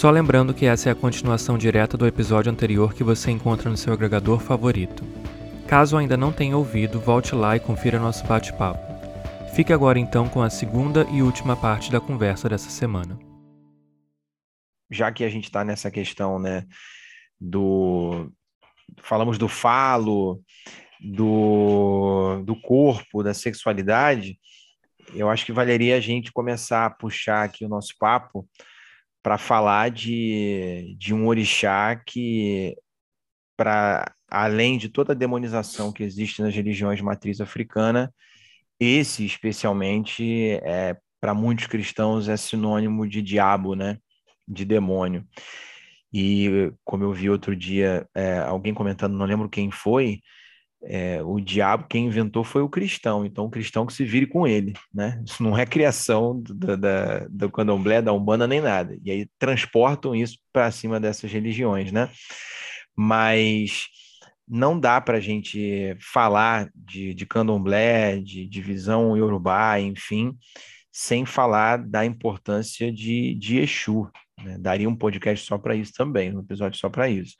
Só lembrando que essa é a continuação direta do episódio anterior que você encontra no seu agregador favorito. Caso ainda não tenha ouvido, volte lá e confira nosso bate-papo. Fique agora então com a segunda e última parte da conversa dessa semana. Já que a gente está nessa questão, né, do falamos do falo, do, do corpo, da sexualidade, eu acho que valeria a gente começar a puxar aqui o nosso papo para falar de, de um orixá que, para além de toda a demonização que existe nas religiões de matriz africana, esse especialmente é para muitos cristãos é sinônimo de diabo, né? De demônio. E como eu vi outro dia é, alguém comentando, não lembro quem foi, é, o diabo, quem inventou foi o cristão, então o cristão que se vire com ele, né? Isso não é criação do, da, do candomblé, da umbanda, nem nada. E aí transportam isso para cima dessas religiões, né? Mas não dá para a gente falar de, de candomblé, de divisão iorubá, enfim, sem falar da importância de, de Exu. Né? Daria um podcast só para isso também, um episódio só para isso.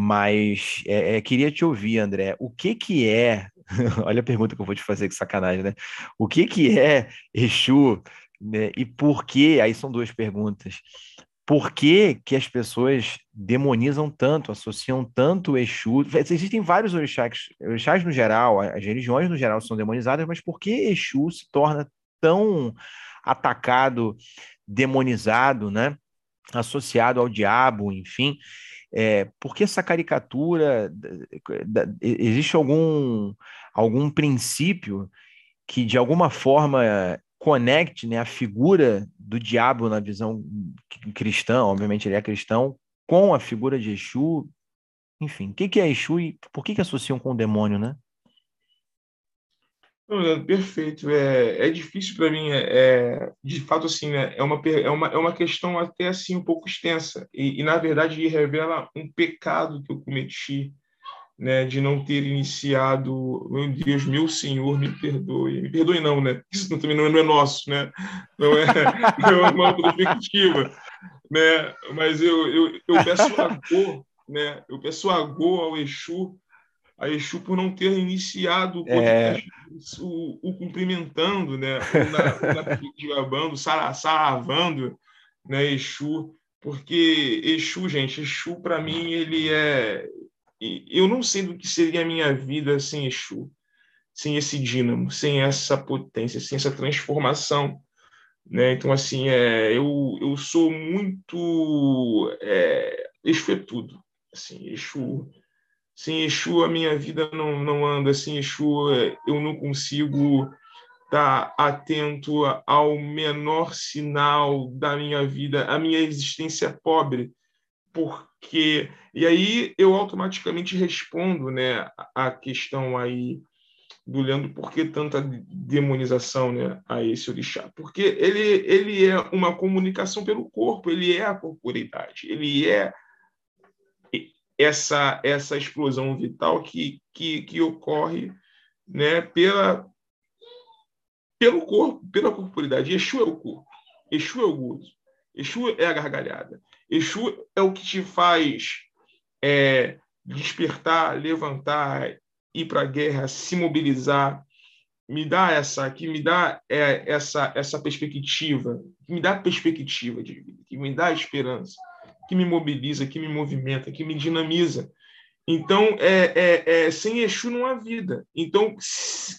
Mas é, é, queria te ouvir, André. O que que é? Olha a pergunta que eu vou te fazer, que sacanagem, né? O que que é Exu? Né? E por que? Aí são duas perguntas. Por que, que as pessoas demonizam tanto, associam tanto o Exu? Existem vários orixás, orixás no geral, as religiões no geral são demonizadas, mas por que Exu se torna tão atacado, demonizado, né? Associado ao diabo, enfim. É, por que essa caricatura? Existe algum, algum princípio que, de alguma forma, conecte né, a figura do diabo na visão cristã, obviamente ele é cristão, com a figura de Exu? Enfim, o que é Exu e por que, que associam com o demônio, né? Não, perfeito. É, é difícil para mim. É, é, de fato, assim, né, é, uma, é, uma, é uma questão até assim um pouco extensa e, e, na verdade revela um pecado que eu cometi, né, de não ter iniciado. Meu Deus, meu Senhor, me perdoe. Me perdoe não, né? Isso também não é, não é nosso, né? Não é, não é uma perspectiva, né? Mas eu, eu, eu peço agô, né? Eu peço agô ao Exu a Exu por não ter iniciado o, é... o, o cumprimentando, né? na saravando, né? Exu, porque Exu, gente, Exu para mim ele é, eu não sei do que seria a minha vida sem Exu, sem esse dínamo, sem essa potência, sem essa transformação, né? Então assim, é, eu eu sou muito é, Exu é tudo, assim, Exu sem Exu, a minha vida não, não anda. Sem Exu, eu não consigo estar atento ao menor sinal da minha vida, a minha existência é pobre. Porque. E aí eu automaticamente respondo né, a questão aí do Leandro, por que tanta demonização né, a esse orixá? Porque ele, ele é uma comunicação pelo corpo, ele é a corporeidade, ele é essa essa explosão vital que, que, que ocorre né, pela, pelo corpo, pela corporidade. Exu é o corpo, Exu é o gozo, Exu é a gargalhada, Exu é o que te faz é, despertar, levantar, ir para a guerra, se mobilizar, me dá essa, que me dá é, essa essa perspectiva, que me dá perspectiva de vida, que me dá esperança que me mobiliza, que me movimenta, que me dinamiza. Então, é, é, é, sem Exu não há vida. Então,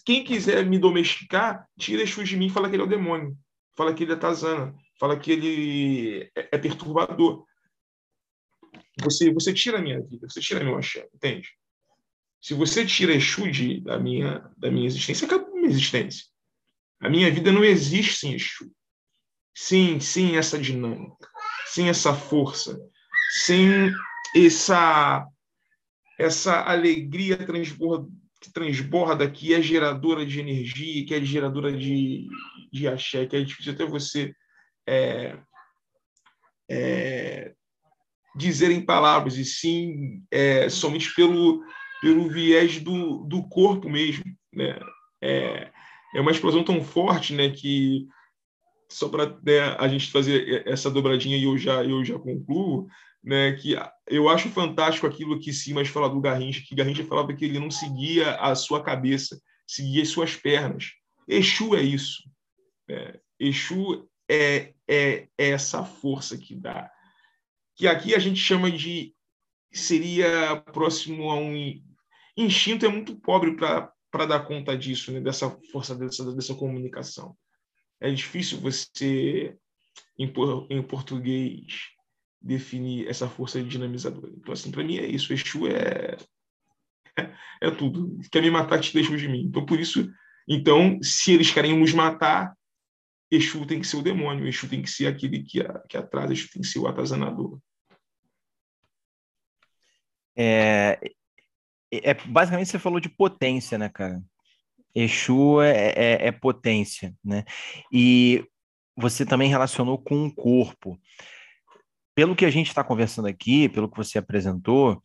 quem quiser me domesticar, tira Exu de mim e fala que ele é o demônio. Fala que ele é Tazana. Fala que ele é, é perturbador. Você, você tira a minha vida, você tira meu axé, entende? Se você tira Exu de, da, minha, da minha existência, acabou a minha existência. A minha vida não existe sem Exu. Sem, sem essa dinâmica, sem essa força, sem essa essa alegria transborda, que transborda, que é geradora de energia, que é geradora de, de axé, que é difícil até você é, é, dizer em palavras, e sim é, somente pelo, pelo viés do, do corpo mesmo. Né? É, é uma explosão tão forte né, que só para né, a gente fazer essa dobradinha e eu já, eu já concluo, né, que eu acho fantástico aquilo que Simas fala do Garrincha, que Garrincha falava que ele não seguia a sua cabeça, seguia as suas pernas. Exu é isso. Né? Exu é, é, é essa força que dá. Que aqui a gente chama de. seria próximo a um. Instinto é muito pobre para dar conta disso, né? dessa força, dessa, dessa comunicação. É difícil você, em, em português, definir essa força dinamizadora. Então, assim, para mim é isso. Exu é, é, é tudo. Quer me matar, te deixa de mim. Então, por isso, então, se eles querem nos matar, Exu tem que ser o demônio, Exu tem que ser aquele que, que atrás, Exu tem que ser o atazanador. É, é, basicamente você falou de potência, né, cara? Exu é, é, é potência, né? E você também relacionou com o corpo pelo que a gente está conversando aqui, pelo que você apresentou,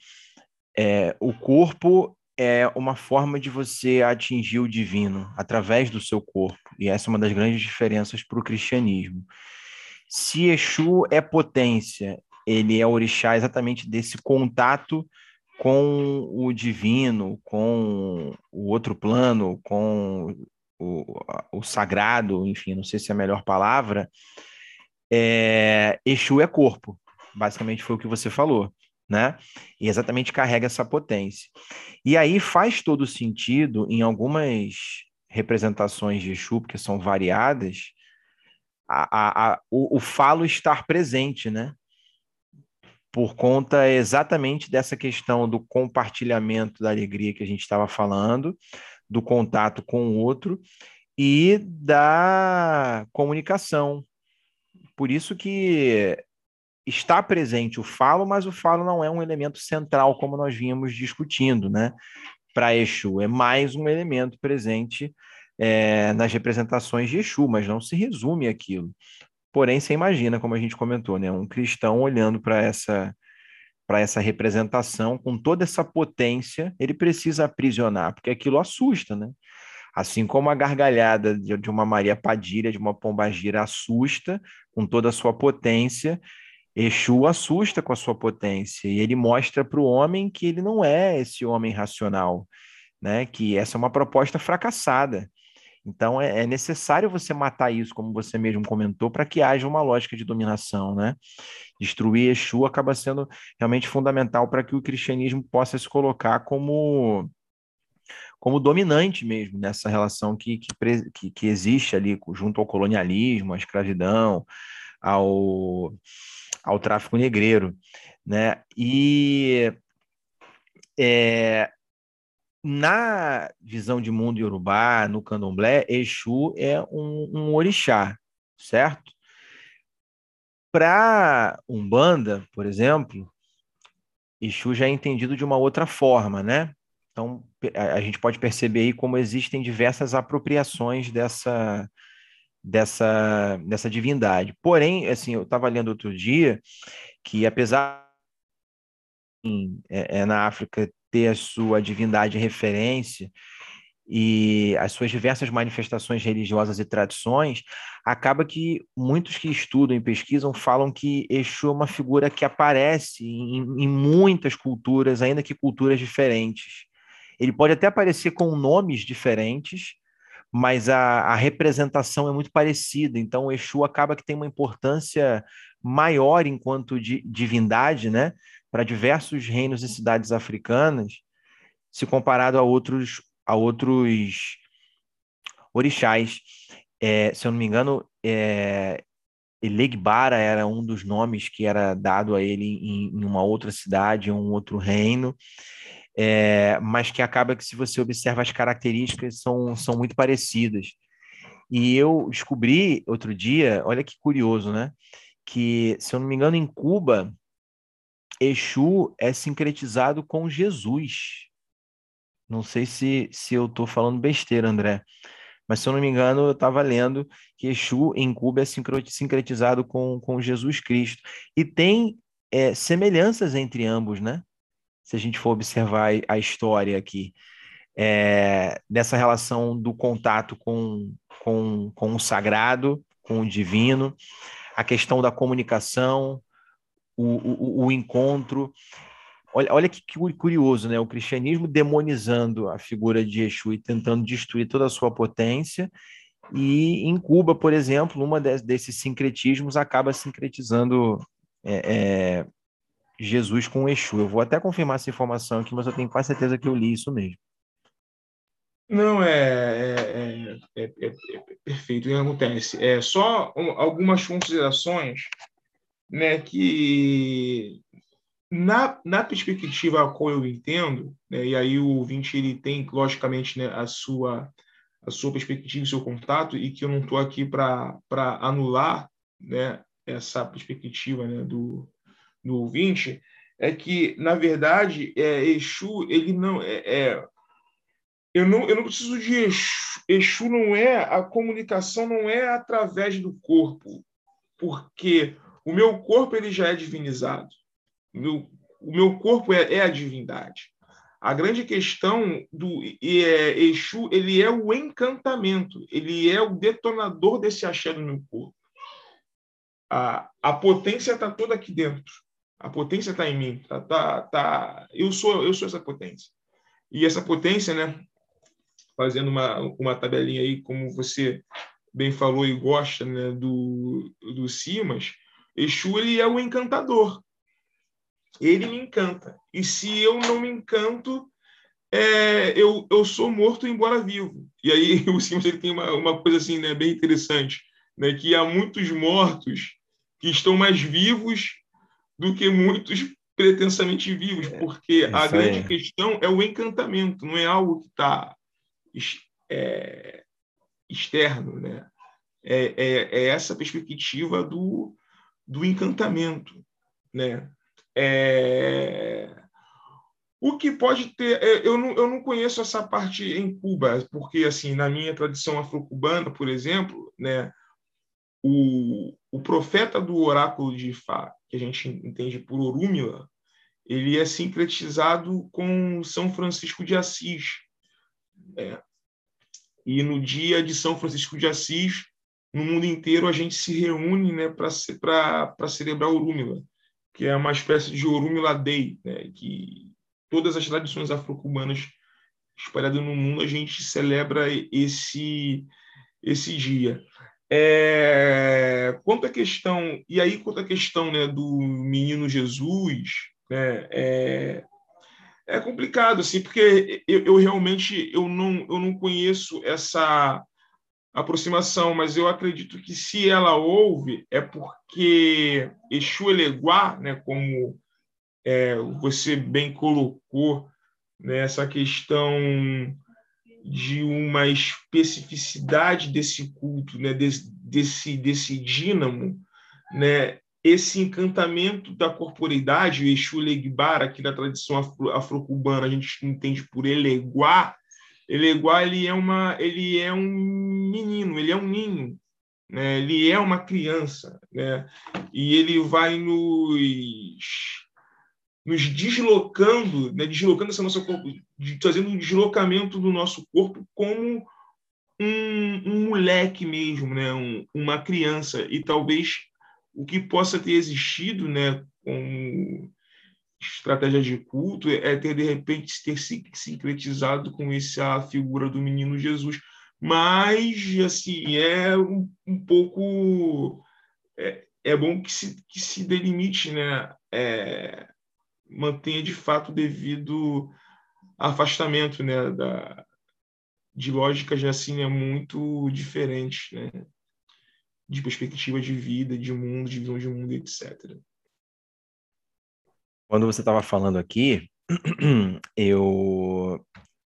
é, o corpo é uma forma de você atingir o divino através do seu corpo. E essa é uma das grandes diferenças para o cristianismo. Se Exu é potência, ele é orixá exatamente desse contato com o divino, com o outro plano, com o, o sagrado, enfim, não sei se é a melhor palavra. É, Exu é corpo. Basicamente foi o que você falou, né? E exatamente carrega essa potência. E aí faz todo sentido em algumas representações de Exu, porque são variadas, a, a, a, o, o falo estar presente, né? Por conta exatamente dessa questão do compartilhamento da alegria que a gente estava falando, do contato com o outro e da comunicação. Por isso que está presente o falo, mas o falo não é um elemento central, como nós vínhamos discutindo, né? Para Exu, é mais um elemento presente é, nas representações de Exu, mas não se resume aquilo. Porém, você imagina, como a gente comentou, né? Um cristão olhando para essa para essa representação com toda essa potência, ele precisa aprisionar, porque aquilo assusta, né? Assim como a gargalhada de, uma Maria Padilha, de uma pombagira assusta com toda a sua potência, Exu assusta com a sua potência e ele mostra para o homem que ele não é esse homem racional, né? Que essa é uma proposta fracassada. Então é, é necessário você matar isso, como você mesmo comentou, para que haja uma lógica de dominação, né? Destruir Exu acaba sendo realmente fundamental para que o cristianismo possa se colocar como como dominante mesmo nessa relação que, que, que existe ali junto ao colonialismo, à escravidão, ao ao tráfico negreiro, né? E é, na visão de mundo iorubá, no candomblé, Exu é um, um orixá, certo? Para Umbanda, por exemplo, Exu já é entendido de uma outra forma, né? Então, a gente pode perceber aí como existem diversas apropriações dessa, dessa, dessa divindade. Porém, assim, eu estava lendo outro dia que apesar é, é, na África ter a sua divindade referência e as suas diversas manifestações religiosas e tradições, acaba que muitos que estudam e pesquisam falam que Exu é uma figura que aparece em, em muitas culturas, ainda que culturas diferentes. Ele pode até aparecer com nomes diferentes, mas a, a representação é muito parecida. Então, Exu acaba que tem uma importância maior enquanto di divindade, né, para diversos reinos e cidades africanas, se comparado a outros a outros orixás. É, se eu não me engano, é, Elegbara era um dos nomes que era dado a ele em, em uma outra cidade, em um outro reino, é, mas que acaba que, se você observa as características, são, são muito parecidas. E eu descobri outro dia, olha que curioso, né? Que, se eu não me engano, em Cuba, Exu é sincretizado com Jesus. Não sei se, se eu estou falando besteira, André. Mas, se eu não me engano, eu estava lendo que Exu em Cuba é sincretizado com, com Jesus Cristo. E tem é, semelhanças entre ambos, né? Se a gente for observar a história aqui, é, dessa relação do contato com, com, com o sagrado, com o divino, a questão da comunicação, o, o, o encontro. Olha, olha que curioso, né? O cristianismo demonizando a figura de Exu e tentando destruir toda a sua potência. E em Cuba, por exemplo, uma desses sincretismos acaba sincretizando é, é, Jesus com Exu. Eu vou até confirmar essa informação aqui, mas eu tenho quase certeza que eu li isso mesmo. Não, é, é, é, é perfeito, o que acontece? É só algumas considerações né, que na, na perspectiva a qual eu entendo, né, e aí o ouvinte ele tem, logicamente, né, a, sua, a sua perspectiva, o seu contato, e que eu não estou aqui para anular né, essa perspectiva né, do, do ouvinte, é que, na verdade, é, Exu, ele não é, é eu não, eu não preciso de Exu. Exu não é, a comunicação não é através do corpo, porque o meu corpo ele já é divinizado meu, o meu corpo é, é, a divindade. A grande questão do é, Exu, ele é o encantamento, ele é o detonador desse axé no meu corpo. A, a potência está toda aqui dentro. A potência está em mim. Tá, tá, tá, eu sou eu sou essa potência. E essa potência, né? Fazendo uma, uma tabelinha aí, como você bem falou e gosta né, do, do Simas, Exu ele é o encantador ele me encanta. E se eu não me encanto, é, eu, eu sou morto embora vivo. E aí o Simas ele tem uma, uma coisa assim, né, bem interessante, né, que há muitos mortos que estão mais vivos do que muitos pretensamente vivos, é, porque a grande é. questão é o encantamento, não é algo que está é, externo, né? É, é, é, essa perspectiva do, do encantamento, né? É... O que pode ter, é, eu não, eu não conheço essa parte em Cuba, porque assim na minha tradição afro-cubana, por exemplo, né, o, o profeta do oráculo de Ifá, que a gente entende por Orúmila, ele é sincretizado com São Francisco de Assis. Né? E no dia de São Francisco de Assis, no mundo inteiro, a gente se reúne né, para celebrar Orúmila que é uma espécie de Orumila Day, né, que todas as tradições afro-cubanas espalhadas no mundo a gente celebra esse esse dia. É, quanto à questão e aí quanto à questão né, do menino Jesus, né, é, é complicado assim, porque eu, eu realmente eu não eu não conheço essa aproximação, mas eu acredito que se ela houve é porque Exu Eleguá, né, como é, você bem colocou, né, essa questão de uma especificidade desse culto, né, desse, desse, desse dínamo, né, esse encantamento da corporeidade, o Exu Legbar, aqui na tradição afro-cubana, a gente entende por Eleguá, ele é igual, ele é uma, ele é um menino, ele é um ninho, né? Ele é uma criança, né? E ele vai nos nos deslocando, né? Deslocando essa nossa corpo, fazendo um deslocamento do nosso corpo como um, um moleque mesmo, né? Um, uma criança e talvez o que possa ter existido, né? Com estratégia de culto é ter, de repente, ter se sincretizado com essa figura do menino Jesus. Mas, assim, é um, um pouco... É, é bom que se, que se delimite, né? É, mantenha de fato devido afastamento, né? Da, de lógicas assim é muito diferentes, né? De perspectiva de vida, de mundo, de visão de mundo, etc. Quando você estava falando aqui, eu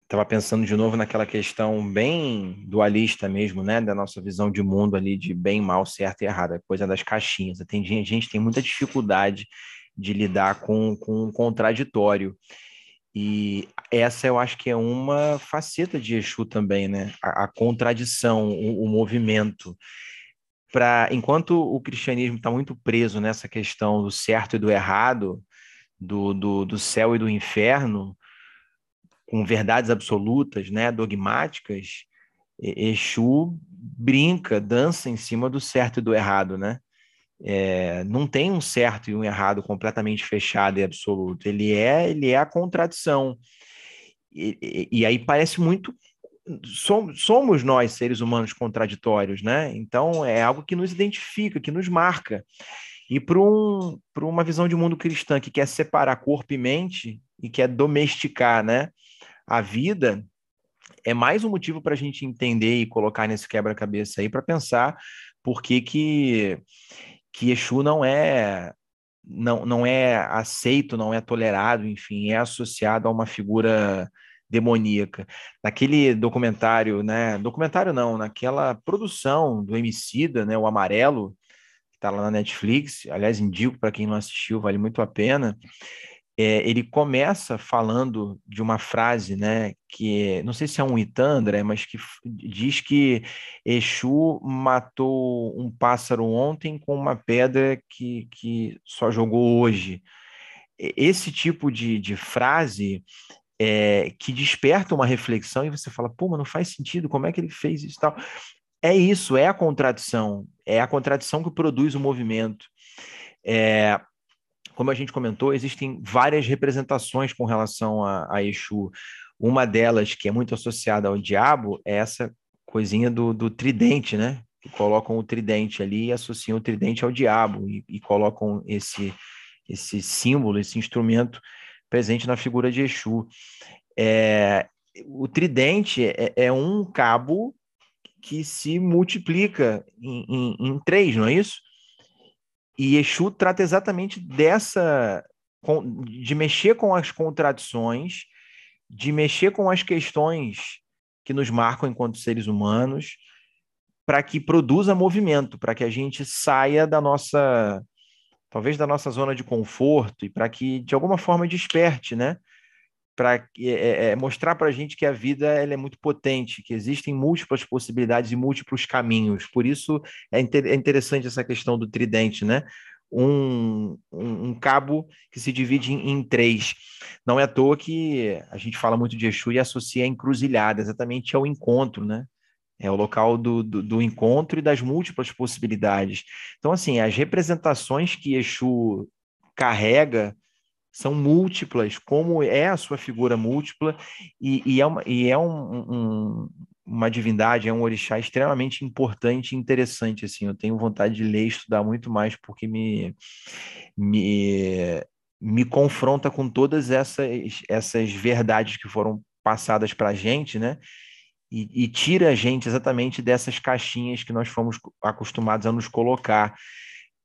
estava pensando de novo naquela questão bem dualista mesmo, né, da nossa visão de mundo ali de bem, mal, certo e errado, a coisa das caixinhas. Tem gente, gente tem muita dificuldade de lidar com, com contraditório. E essa eu acho que é uma faceta de Exu também, né? A, a contradição, o, o movimento. Pra, enquanto o cristianismo está muito preso nessa questão do certo e do errado, do, do, do céu e do inferno, com verdades absolutas, né, dogmáticas, Exu brinca, dança em cima do certo e do errado, né? É, não tem um certo e um errado completamente fechado e absoluto. Ele é, ele é a contradição. E, e, e aí parece muito somos nós seres humanos contraditórios, né? Então é algo que nos identifica, que nos marca. E para um, uma visão de mundo cristã que quer separar corpo e mente e quer domesticar, né? a vida é mais um motivo para a gente entender e colocar nesse quebra-cabeça aí para pensar por que, que, que Exu não é não, não é aceito, não é tolerado, enfim, é associado a uma figura demoníaca. Naquele documentário, né? Documentário não, naquela produção do Emicida, né? O Amarelo, está lá na Netflix. Aliás, indico para quem não assistiu, vale muito a pena é, ele começa falando de uma frase, né, que não sei se é um Itandra, mas que diz que Exu matou um pássaro ontem com uma pedra que, que só jogou hoje. Esse tipo de, de frase é, que desperta uma reflexão e você fala, pô, mas não faz sentido, como é que ele fez isso e tal? É isso, é a contradição, é a contradição que produz o movimento. É, como a gente comentou, existem várias representações com relação a, a Exu. Uma delas, que é muito associada ao diabo, é essa coisinha do, do tridente, né? Que colocam o tridente ali e associam o tridente ao diabo e, e colocam esse, esse símbolo, esse instrumento presente na figura de Exu. É, o tridente é, é, um cabo que se multiplica em, em, em, três, não é isso? E Exu trata exatamente dessa de mexer com as contradições, de mexer com as questões que nos marcam enquanto seres humanos, para que produza movimento, para que a gente saia da nossa, talvez da nossa zona de conforto e para que de alguma forma desperte, né? Para é, é, é, mostrar para a gente que a vida ela é muito potente, que existem múltiplas possibilidades e múltiplos caminhos. Por isso é, inter é interessante essa questão do tridente, né? Um, um, um cabo que se divide em, em, três. Não é à toa que a gente fala muito de Exu e associa a encruzilhada, exatamente ao encontro, né? É o local do, do, do, encontro e das múltiplas possibilidades. Então, assim, as representações que Exu carrega são múltiplas, como é a sua figura múltipla, e, e é, uma, e é um, um, uma divindade, é um orixá extremamente importante e interessante, assim, eu tenho vontade de ler e estudar muito mais, porque me, me, me confronta com todas essas, essas verdades que foram passadas para a gente, né, e, e tira a gente exatamente dessas caixinhas que nós fomos acostumados a nos colocar,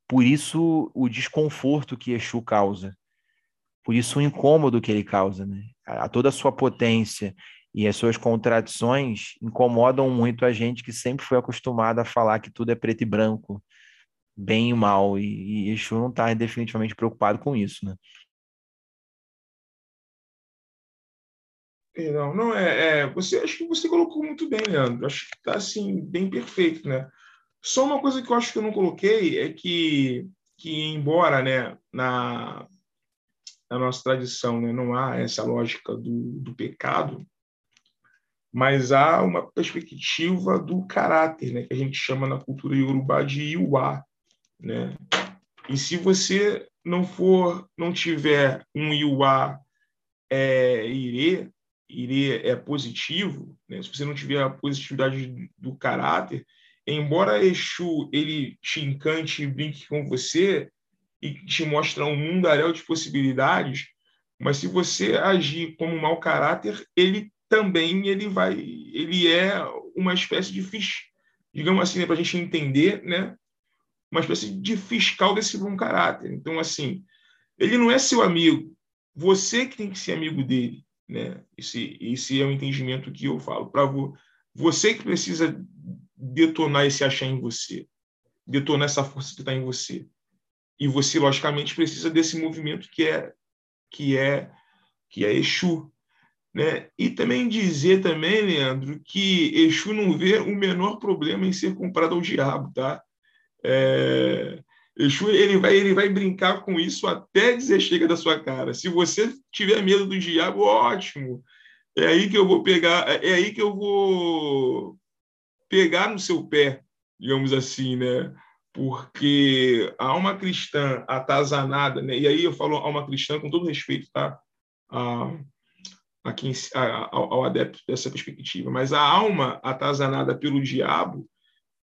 por isso o desconforto que Exu causa, por isso o incômodo que ele causa, né? A, toda a sua potência e as suas contradições incomodam muito a gente que sempre foi acostumado a falar que tudo é preto e branco, bem e mal, e, e Exu não está definitivamente preocupado com isso, né? Não, não é, é, Você acho que você colocou muito bem, Leandro. Acho que está assim bem perfeito, né? Só uma coisa que eu acho que eu não coloquei é que, que embora, né, na na nossa tradição, né? não há essa lógica do, do pecado, mas há uma perspectiva do caráter, né? que a gente chama na cultura iorubá de Iuá. Né? E se você não for, não tiver um Iuá é, irê, irê é positivo, né? se você não tiver a positividade do caráter, embora Exu ele te encante e brinque com você e te mostre um mundaréu de possibilidades, mas se você agir como mau caráter, ele também ele vai, ele é uma espécie de fish, digamos assim, né, para a gente entender, né? Uma espécie de fiscal desse bom caráter. Então, assim, ele não é seu amigo, você que tem que ser amigo dele, né? Esse, esse é o entendimento que eu falo para vo, você que precisa detonar esse achar em você, detonar essa força que está em você. E você, logicamente, precisa desse movimento que é que é que é Exu, né? E também dizer também, Leandro, que Exu não vê o menor problema em ser comprado ao diabo, tá? É... Exu ele vai, ele vai brincar com isso até dizer chega da sua cara. Se você tiver medo do diabo, ótimo. É aí que eu vou pegar, é aí que eu vou pegar no seu pé, digamos assim, né? Porque a alma cristã atazanada, né? E aí eu falo alma cristã com todo respeito, tá? A, a quem, a, ao, ao adepto dessa perspectiva, mas a alma atazanada pelo diabo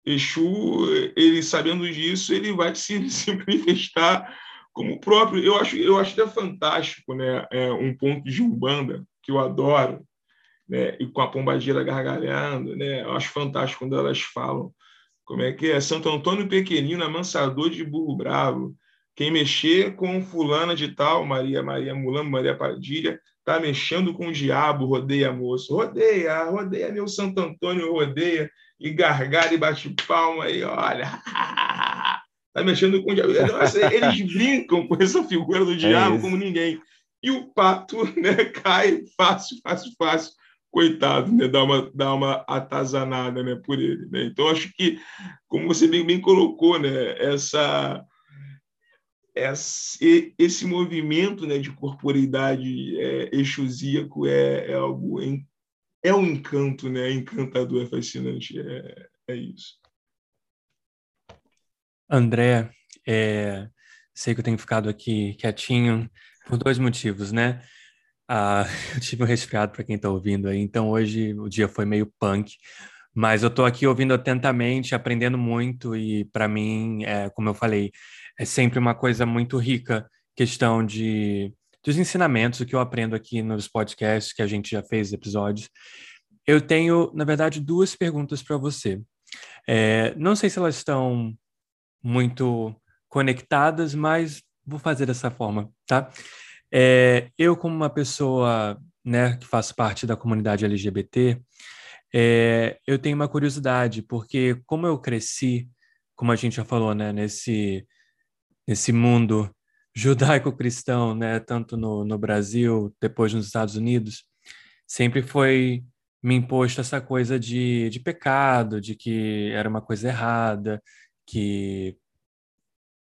Exu, ele sabendo disso, ele vai se, se manifestar como próprio. Eu acho, eu acho até fantástico, né? É um ponto de umbanda que eu adoro, né? E com a pombagira gargalhando, né? Eu acho fantástico quando elas falam como é que é Santo Antônio Pequenino, amansador de burro bravo. Quem mexer com fulana de tal, Maria Maria Mulambo, Maria Padilha, tá mexendo com o diabo, rodeia moço. Rodeia, rodeia meu Santo Antônio, rodeia e gargalha e bate palma e olha, tá mexendo com o diabo. Eles brincam com essa figura do é diabo é como ninguém. E o pato né, cai fácil, fácil, fácil. Coitado, né? Dá uma, dá uma atazanada né, por ele. Né? Então, acho que, como você bem, bem colocou, né, essa, esse, esse movimento né, de corporeidade é, exusíaco é, é algo é um encanto, né? É encantador, é fascinante, é, é isso. André, é, sei que eu tenho ficado aqui quietinho por dois motivos, né? Ah, eu tive um resfriado para quem está ouvindo aí, então hoje o dia foi meio punk, mas eu estou aqui ouvindo atentamente, aprendendo muito e para mim, é, como eu falei, é sempre uma coisa muito rica questão de dos ensinamentos, o que eu aprendo aqui nos podcasts que a gente já fez episódios. Eu tenho, na verdade, duas perguntas para você. É, não sei se elas estão muito conectadas, mas vou fazer dessa forma, tá? É, eu, como uma pessoa né, que faz parte da comunidade LGBT, é, eu tenho uma curiosidade, porque como eu cresci, como a gente já falou, né, nesse, nesse mundo judaico-cristão, né, tanto no, no Brasil, depois nos Estados Unidos, sempre foi me imposto essa coisa de, de pecado, de que era uma coisa errada, que,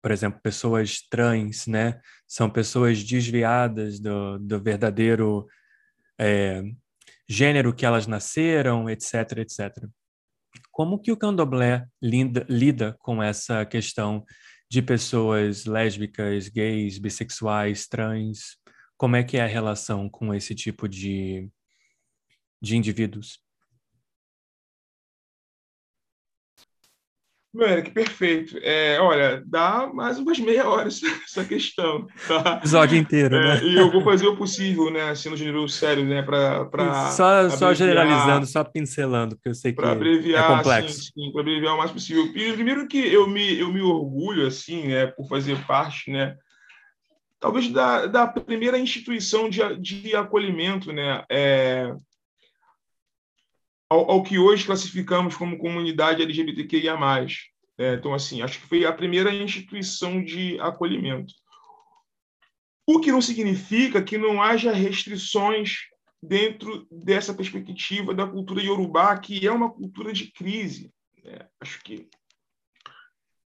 por exemplo, pessoas trans, né, são pessoas desviadas do, do verdadeiro é, gênero que elas nasceram, etc, etc. Como que o candomblé lida, lida com essa questão de pessoas lésbicas, gays, bissexuais, trans? Como é que é a relação com esse tipo de, de indivíduos? Mano, que perfeito. É, olha, dá mais umas meia hora essa questão, tá? Episódio inteiro, é, né? E eu vou fazer o possível, né? No gênero sério, né? Pra, pra só, só generalizando, só pincelando, porque eu sei que abreviar, é complexo. Sim, sim para abreviar o mais possível. Primeiro que eu me, eu me orgulho, assim, né? Por fazer parte, né? Talvez da, da primeira instituição de, de acolhimento, né? É, ao, ao que hoje classificamos como comunidade LGBTQIA+. É, então, assim, acho que foi a primeira instituição de acolhimento. O que não significa que não haja restrições dentro dessa perspectiva da cultura iorubá, que é uma cultura de crise. É, acho que,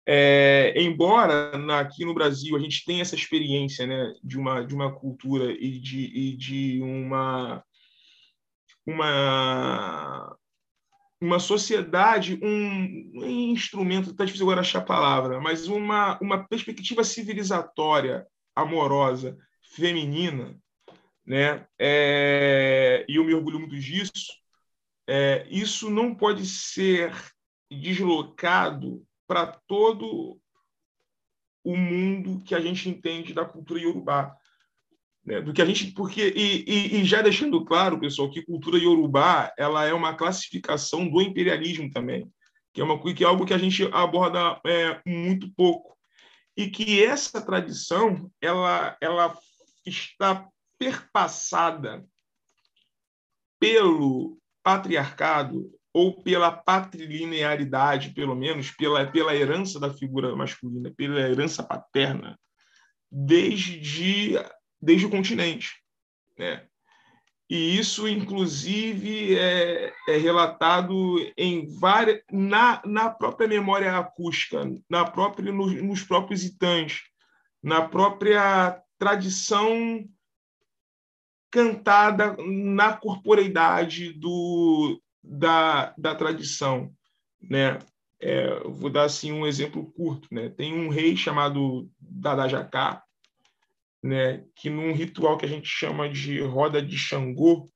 é, embora na, aqui no Brasil a gente tenha essa experiência né, de, uma, de uma cultura e de, e de uma uma uma sociedade, um, um instrumento, está difícil agora achar a palavra, mas uma, uma perspectiva civilizatória, amorosa, feminina, né? É, e eu me orgulho muito disso. É, isso não pode ser deslocado para todo o mundo que a gente entende da cultura iorubá. Né? Do que a gente, porque e, e, e, já deixando claro, pessoal, que cultura iorubá ela é uma classificação do imperialismo também, que é uma que é algo que a gente aborda é, muito pouco e que essa tradição ela ela está perpassada pelo patriarcado ou pela patrilinearidade, pelo menos pela, pela herança da figura masculina, pela herança paterna, desde, desde o continente. Né? E isso, inclusive, é, é relatado em várias, na, na própria memória acústica, na própria, nos, nos próprios itãs, na própria tradição cantada na corporeidade do, da, da tradição. Né? É, vou dar assim um exemplo curto. Né? Tem um rei chamado Dadajacá, né? que num ritual que a gente chama de roda de Xangô,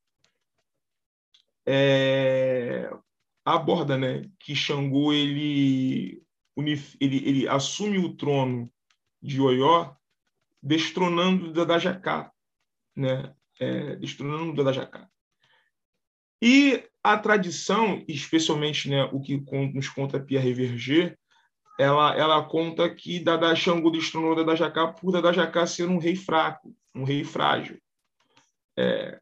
é, aborda né? que Xangô ele, ele, ele assume o trono de Oió, destronando Dadajacá, né? É, destronando Dadajacá. E a tradição, especialmente né, o que nos conta Pierre Verger, ela, ela conta que Dada Xangô destronou Dada Jacá por Dada Jacá ser um rei fraco, um rei frágil. É,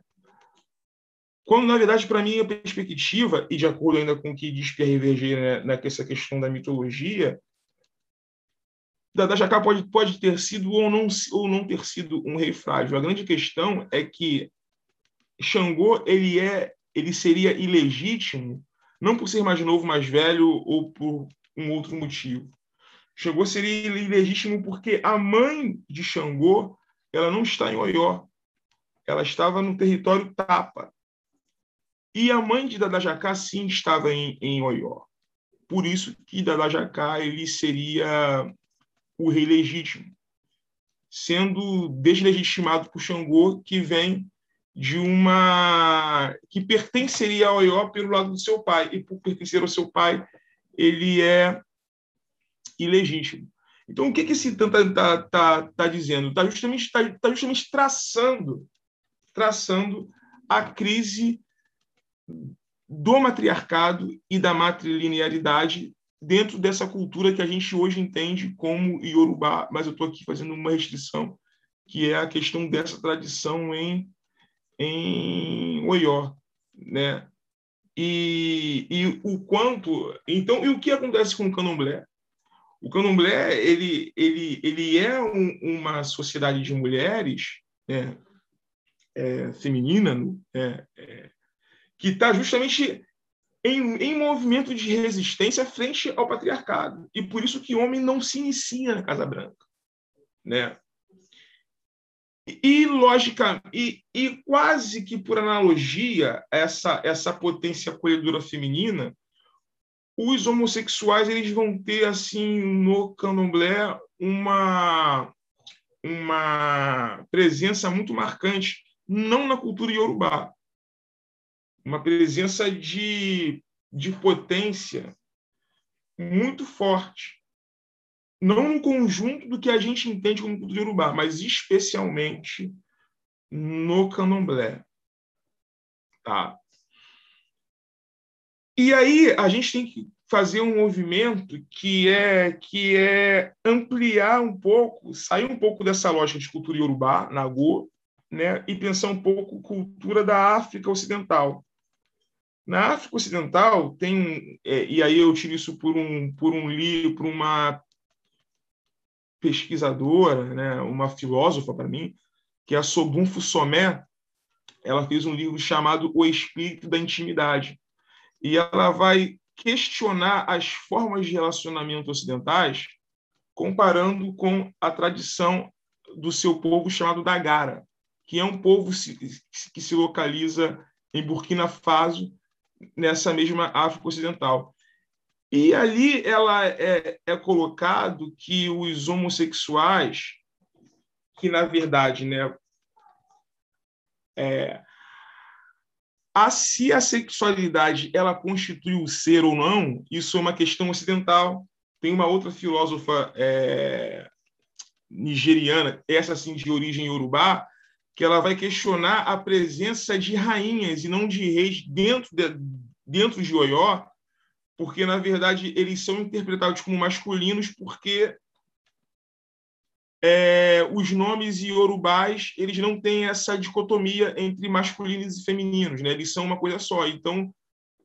quando, na verdade, para mim, a perspectiva, e de acordo ainda com o que diz Pierre Verger né, nessa questão da mitologia, Dada Jacá pode, pode ter sido ou não, ou não ter sido um rei frágil. A grande questão é que Xangô ele é ele seria ilegítimo, não por ser mais novo, mais velho ou por um outro motivo. Xangô seria ilegítimo porque a mãe de Xangô ela não está em Oió, ela estava no território Tapa. E a mãe de Dadajacá sim estava em, em Oió. Por isso que Dadajacá ele seria o rei legítimo, sendo deslegitimado por Xangô, que vem de uma que pertenceria ao Oió pelo lado do seu pai e por pertencer ao seu pai ele é ilegítimo. Então o que que esse está tá, tá, tá dizendo? Está justamente tá, tá justamente traçando traçando a crise do matriarcado e da matrilinearidade dentro dessa cultura que a gente hoje entende como Yorubá, mas eu estou aqui fazendo uma restrição, que é a questão dessa tradição em em Oió, né? E, e o quanto, então, e o que acontece com o Candomblé? O Candomblé ele ele ele é um, uma sociedade de mulheres, né? É, feminina, é, é, que está justamente em, em movimento de resistência frente ao patriarcado e por isso que homem não se inicia na Casa Branca, né? E, lógica, e, e quase que por analogia, essa, essa potência acolhedora feminina, os homossexuais eles vão ter, assim, no candomblé, uma, uma presença muito marcante, não na cultura iorubá, uma presença de, de potência muito forte não no conjunto do que a gente entende como cultura urubá, mas especialmente no candomblé. Tá? E aí a gente tem que fazer um movimento que é que é ampliar um pouco, sair um pouco dessa lógica de cultura iorubá, nagô, né, e pensar um pouco cultura da África Ocidental. Na África Ocidental tem, é, e aí eu tiro isso por um por um livro, por uma pesquisadora, né, uma filósofa para mim, que é a Sobun Fussomé. Ela fez um livro chamado O Espírito da Intimidade. E ela vai questionar as formas de relacionamento ocidentais comparando com a tradição do seu povo chamado Dagara, que é um povo que se localiza em Burkina Faso, nessa mesma África Ocidental. E ali ela é, é colocado que os homossexuais, que na verdade, né, é, a se a sexualidade ela constitui o ser ou não, isso é uma questão ocidental. Tem uma outra filósofa é, nigeriana, essa assim de origem urubá, que ela vai questionar a presença de rainhas e não de reis dentro de, dentro de Oió, porque na verdade eles são interpretados como masculinos porque é, os nomes iorubais eles não têm essa dicotomia entre masculinos e femininos, né? Eles são uma coisa só. Então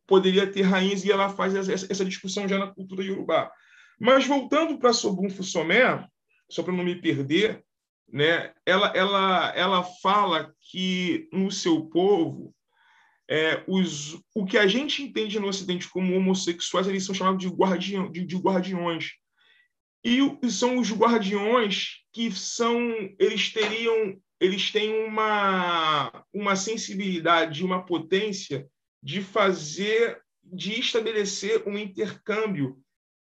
poderia ter rainhas e ela faz essa, essa discussão já na cultura iorubá. Mas voltando para Sobun Fusomé, só para não me perder, né? Ela ela ela fala que no seu povo é, os, o que a gente entende no Ocidente como homossexuais, eles são chamados de, guardião, de, de guardiões. E são os guardiões que são, eles teriam, eles têm uma, uma sensibilidade, uma potência de fazer, de estabelecer um intercâmbio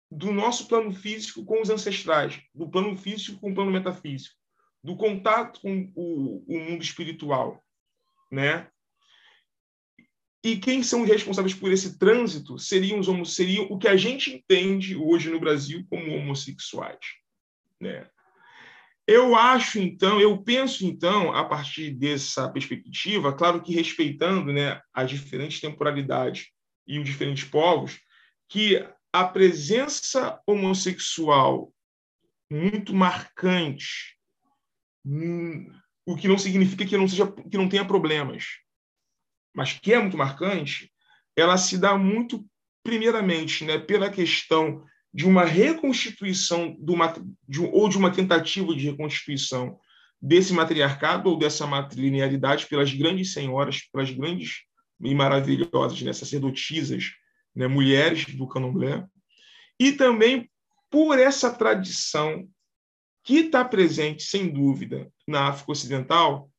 do nosso plano físico com os ancestrais, do plano físico com o plano metafísico, do contato com o, o mundo espiritual, né? E quem são os responsáveis por esse trânsito seriam, os, seriam o que a gente entende hoje no Brasil como homossexuais. Né? Eu acho, então, eu penso, então, a partir dessa perspectiva, claro que respeitando né, as diferentes temporalidades e os diferentes povos, que a presença homossexual muito marcante, hum, o que não significa que não, seja, que não tenha problemas, mas que é muito marcante, ela se dá muito, primeiramente, né, pela questão de uma reconstituição de uma, de, ou de uma tentativa de reconstituição desse matriarcado ou dessa matrilinearidade pelas grandes senhoras, pelas grandes e maravilhosas né, sacerdotisas, né, mulheres do candomblé, e também por essa tradição que está presente, sem dúvida, na África Ocidental,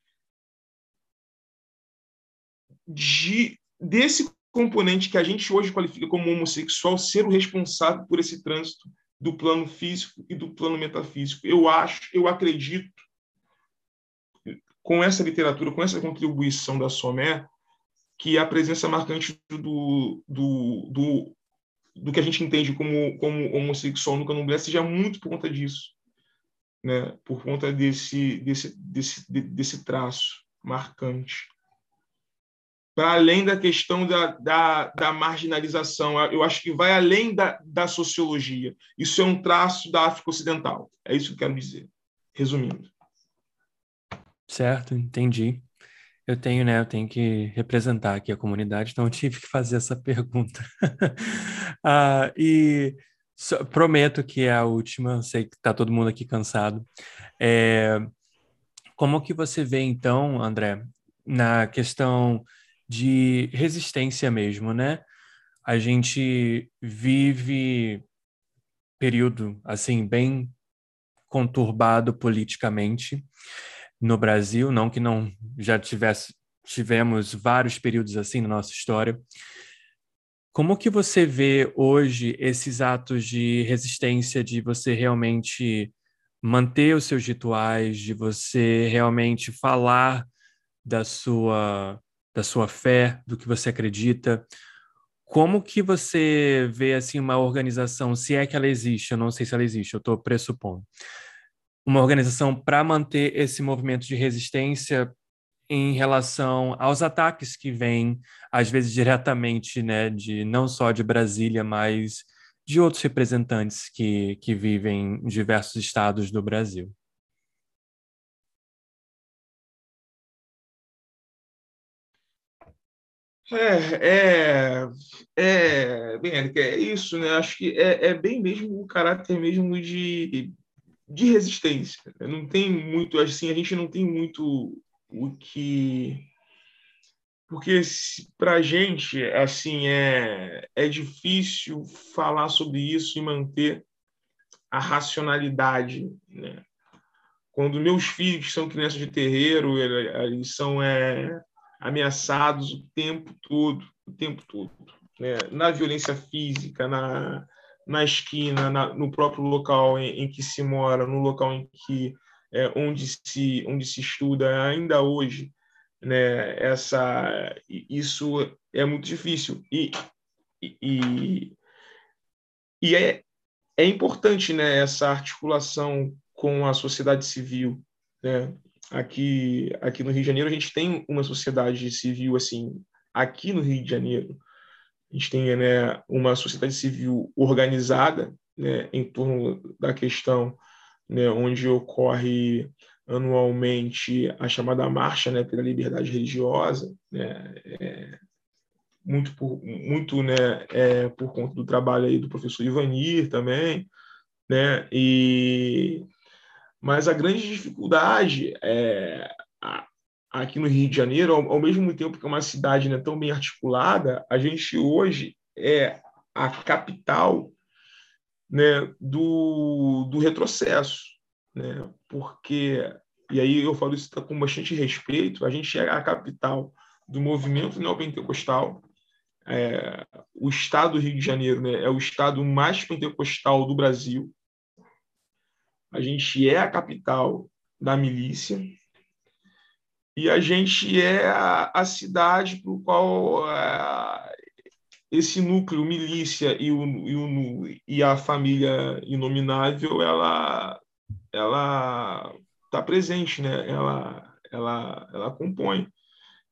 de, desse componente que a gente hoje qualifica como homossexual ser o responsável por esse trânsito do plano físico e do plano metafísico. Eu acho, eu acredito, com essa literatura, com essa contribuição da Somé, que a presença marcante do, do, do, do que a gente entende como, como homossexual no candomblé seja muito por conta disso, né? por conta desse, desse, desse, desse traço marcante para além da questão da, da, da, marginalização. Eu acho que vai além da, da sociologia. Isso é um traço da África Ocidental. É isso que eu quero dizer, resumindo. Certo, entendi. Eu tenho, né? Eu tenho que representar aqui a comunidade, então eu tive que fazer essa pergunta. ah, e so, prometo que é a última. Sei que está todo mundo aqui cansado. É, como que você vê então, André, na questão de resistência mesmo, né? A gente vive período assim bem conturbado politicamente no Brasil, não que não já tivesse tivemos vários períodos assim na nossa história. Como que você vê hoje esses atos de resistência, de você realmente manter os seus rituais, de você realmente falar da sua da sua fé, do que você acredita. Como que você vê assim uma organização, se é que ela existe, eu não sei se ela existe, eu estou pressupondo, uma organização para manter esse movimento de resistência em relação aos ataques que vêm, às vezes diretamente, né, de não só de Brasília, mas de outros representantes que, que vivem em diversos estados do Brasil. É, é, é, bem, é isso, né? Acho que é, é bem mesmo o caráter mesmo de, de resistência. Não tem muito, assim, a gente não tem muito o que porque para a gente assim é, é difícil falar sobre isso e manter a racionalidade né? quando meus filhos são crianças de terreiro eles são é, ameaçados o tempo todo, o tempo todo, né? na violência física, na, na esquina, na, no próprio local em, em, que se mora, no local em que é, onde se onde se estuda ainda hoje né? Essa, isso é muito difícil e, e, e é, é importante, né? Essa articulação com a sociedade civil, né? Aqui, aqui no Rio de Janeiro a gente tem uma sociedade civil assim, aqui no Rio de Janeiro a gente tem né, uma sociedade civil organizada né, em torno da questão né, onde ocorre anualmente a chamada marcha né, pela liberdade religiosa, né, é, muito por muito né, é, por conta do trabalho aí do professor Ivanir também, né, e mas a grande dificuldade é aqui no Rio de Janeiro, ao, ao mesmo tempo que é uma cidade né, tão bem articulada, a gente hoje é a capital né, do, do retrocesso, né? porque, e aí eu falo isso com bastante respeito, a gente é a capital do movimento neopentecostal, é, o estado do Rio de Janeiro né, é o estado mais pentecostal do Brasil, a gente é a capital da milícia, e a gente é a, a cidade para o qual é, esse núcleo milícia e, o, e, o, e a família inominável ela ela está presente né? Ela ela ela compõe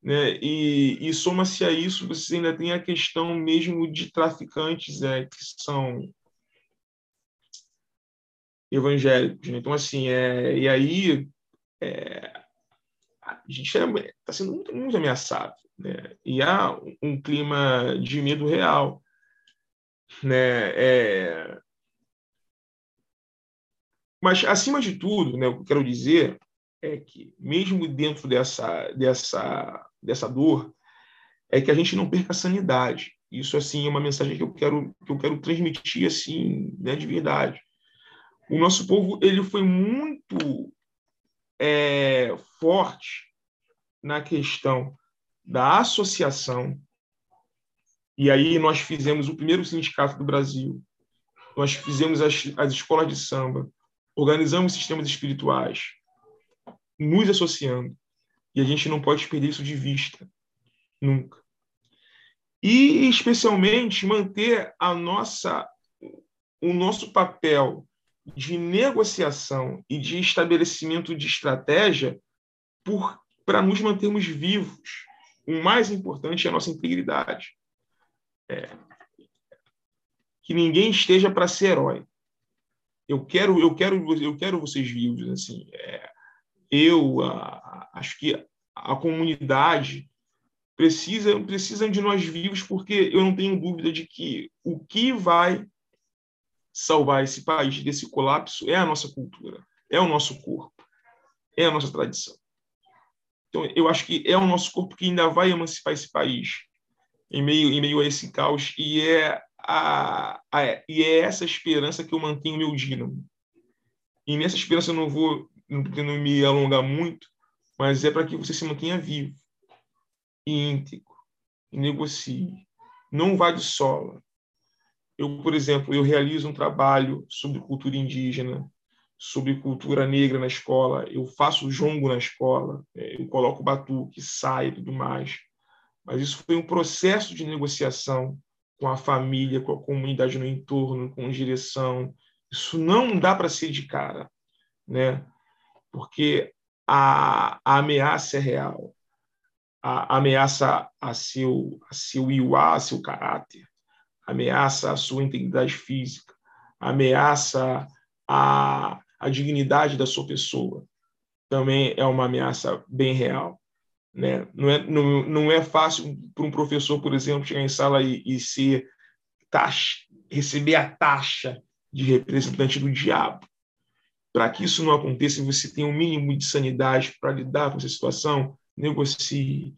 né? E, e soma-se a isso você ainda tem a questão mesmo de traficantes é, que são evangélicos né? então assim é e aí é, a gente está sendo muito, muito ameaçado né? E há um clima de medo real. Né? É... Mas, acima de tudo, né, o que eu quero dizer é que, mesmo dentro dessa, dessa, dessa dor, é que a gente não perca a sanidade. Isso, assim, é uma mensagem que eu quero, que eu quero transmitir, assim, né, de verdade. O nosso povo, ele foi muito é, forte na questão da associação. E aí nós fizemos o primeiro sindicato do Brasil. Nós fizemos as, as escolas de samba, organizamos sistemas espirituais, nos associando. E a gente não pode perder isso de vista, nunca. E especialmente manter a nossa o nosso papel de negociação e de estabelecimento de estratégia para nos mantermos vivos o mais importante é a nossa integridade. É, que ninguém esteja para ser herói. Eu quero, eu quero, eu quero vocês vivos. Assim, é, eu a, acho que a comunidade precisa precisa de nós vivos, porque eu não tenho dúvida de que o que vai salvar esse país desse colapso é a nossa cultura, é o nosso corpo, é a nossa tradição. Então, eu acho que é o nosso corpo que ainda vai emancipar esse país em meio, em meio a esse caos, e é, a, a, e é essa esperança que eu mantenho meu dínamo. E nessa esperança eu não vou, não me alongar muito, mas é para que você se mantenha vivo, e íntegro, e negocie. Não vá de sola. Eu, por exemplo, eu realizo um trabalho sobre cultura indígena, sobre cultura negra na escola, eu faço jongo na escola, é, eu coloco batuque, saio e tudo mais. Mas isso foi um processo de negociação com a família, com a comunidade no entorno, com direção. Isso não dá para ser de cara, né? Porque a, a ameaça é real. A, a ameaça a seu, a seu iuá, a seu caráter, ameaça a sua integridade física, ameaça a, a dignidade da sua pessoa também é uma ameaça bem real. Né? Não, é, não, não é fácil para um professor, por exemplo, chegar em sala e, e ser taxa, receber a taxa de representante do diabo. Para que isso não aconteça, você tem um mínimo de sanidade para lidar com essa situação, negocie,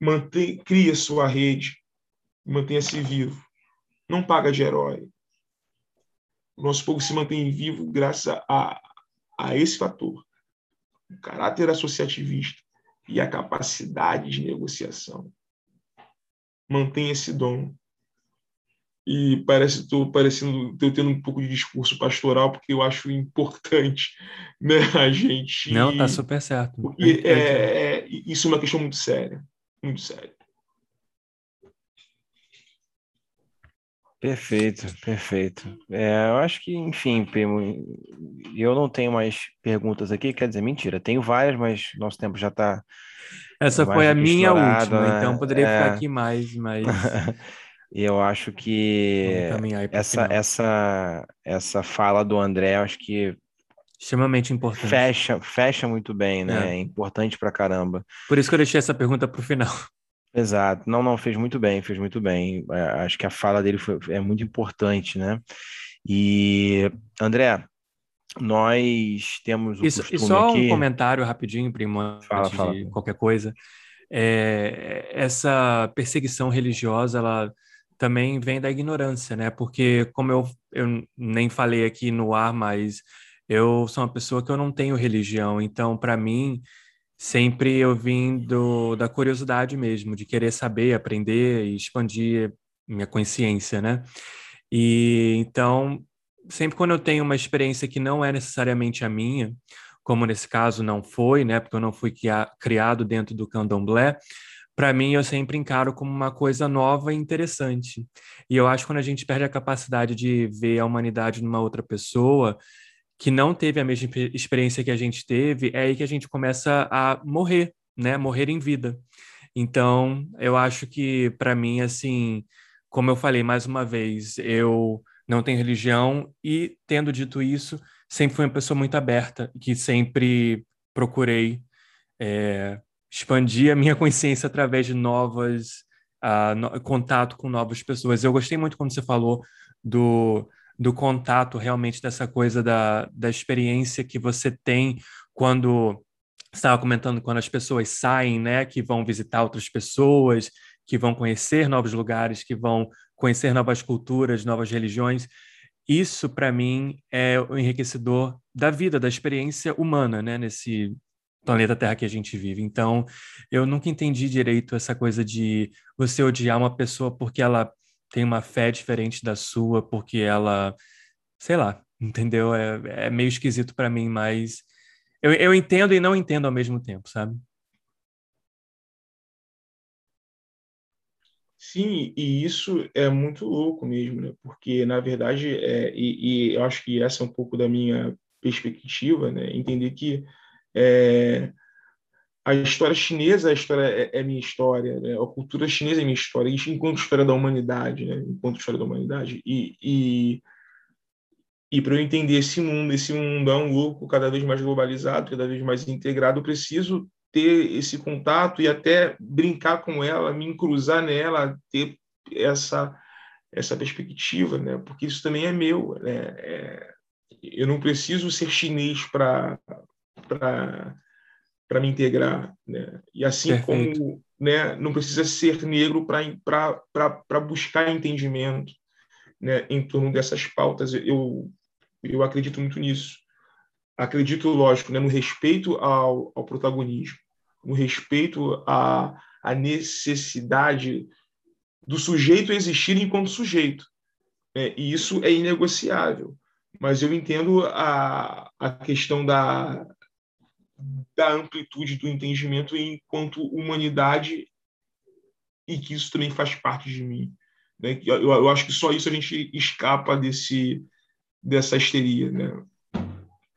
mantenha, cria sua rede, mantenha-se vivo. Não paga de herói, o nosso povo se mantém vivo graças a, a esse fator, o caráter associativista e a capacidade de negociação. Mantém esse dom. e parece estou parecendo tô tendo um pouco de discurso pastoral porque eu acho importante né a gente não tá super certo porque é, é, isso é uma questão muito séria muito séria Perfeito, perfeito. É, eu acho que, enfim, Primo, eu não tenho mais perguntas aqui, quer dizer, mentira, tenho várias, mas nosso tempo já está. Essa foi a minha última, né? então poderia é... ficar aqui mais, mas. eu acho que essa, essa, essa fala do André, eu acho que extremamente importante. Fecha, fecha muito bem, né? É, é importante pra caramba. Por isso que eu deixei essa pergunta para o final. Exato. Não, não, fez muito bem, fez muito bem. É, acho que a fala dele foi, é muito importante, né? E, André, nós temos o Isso, costume E só aqui... um comentário rapidinho, primo, fala, antes fala. de qualquer coisa. É, essa perseguição religiosa, ela também vem da ignorância, né? Porque, como eu, eu nem falei aqui no ar, mas eu sou uma pessoa que eu não tenho religião, então, para mim sempre eu vim do, da curiosidade mesmo, de querer saber, aprender e expandir minha consciência, né? E então, sempre quando eu tenho uma experiência que não é necessariamente a minha, como nesse caso não foi, né? Porque eu não fui criado dentro do candomblé, para mim eu sempre encaro como uma coisa nova e interessante. E eu acho que quando a gente perde a capacidade de ver a humanidade numa outra pessoa, que não teve a mesma experiência que a gente teve, é aí que a gente começa a morrer, né? Morrer em vida. Então, eu acho que para mim assim, como eu falei mais uma vez, eu não tenho religião e tendo dito isso, sempre fui uma pessoa muito aberta, que sempre procurei é, expandir a minha consciência através de novas uh, no, contato com novas pessoas. Eu gostei muito quando você falou do do contato realmente dessa coisa da, da experiência que você tem quando estava comentando quando as pessoas saem, né, que vão visitar outras pessoas, que vão conhecer novos lugares, que vão conhecer novas culturas, novas religiões. Isso para mim é o enriquecedor da vida, da experiência humana, né, nesse planeta Terra que a gente vive. Então, eu nunca entendi direito essa coisa de você odiar uma pessoa porque ela tem uma fé diferente da sua, porque ela, sei lá, entendeu? É, é meio esquisito para mim, mas eu, eu entendo e não entendo ao mesmo tempo, sabe? Sim, e isso é muito louco mesmo, né? Porque, na verdade, é, e, e, eu acho que essa é um pouco da minha perspectiva, né? Entender que é, a história chinesa a história é, é minha história, né? a cultura chinesa é minha história, enquanto história da humanidade, né? enquanto história da humanidade. E, e, e para eu entender esse mundo, esse mundo é um louco cada vez mais globalizado, cada vez mais integrado, eu preciso ter esse contato e até brincar com ela, me cruzar nela, ter essa essa perspectiva, né? Porque isso também é meu, né? É, eu não preciso ser chinês para para para me integrar, né? E assim Perfeito. como, né, não precisa ser negro para buscar entendimento, né, em torno dessas pautas. Eu eu acredito muito nisso. Acredito, lógico, né, no respeito ao, ao protagonismo, no respeito à, à necessidade do sujeito existir enquanto sujeito. É, e isso é inegociável. Mas eu entendo a, a questão da, da amplitude do entendimento enquanto humanidade e que isso também faz parte de mim. Né? Eu, eu acho que só isso a gente escapa desse dessa histeria né?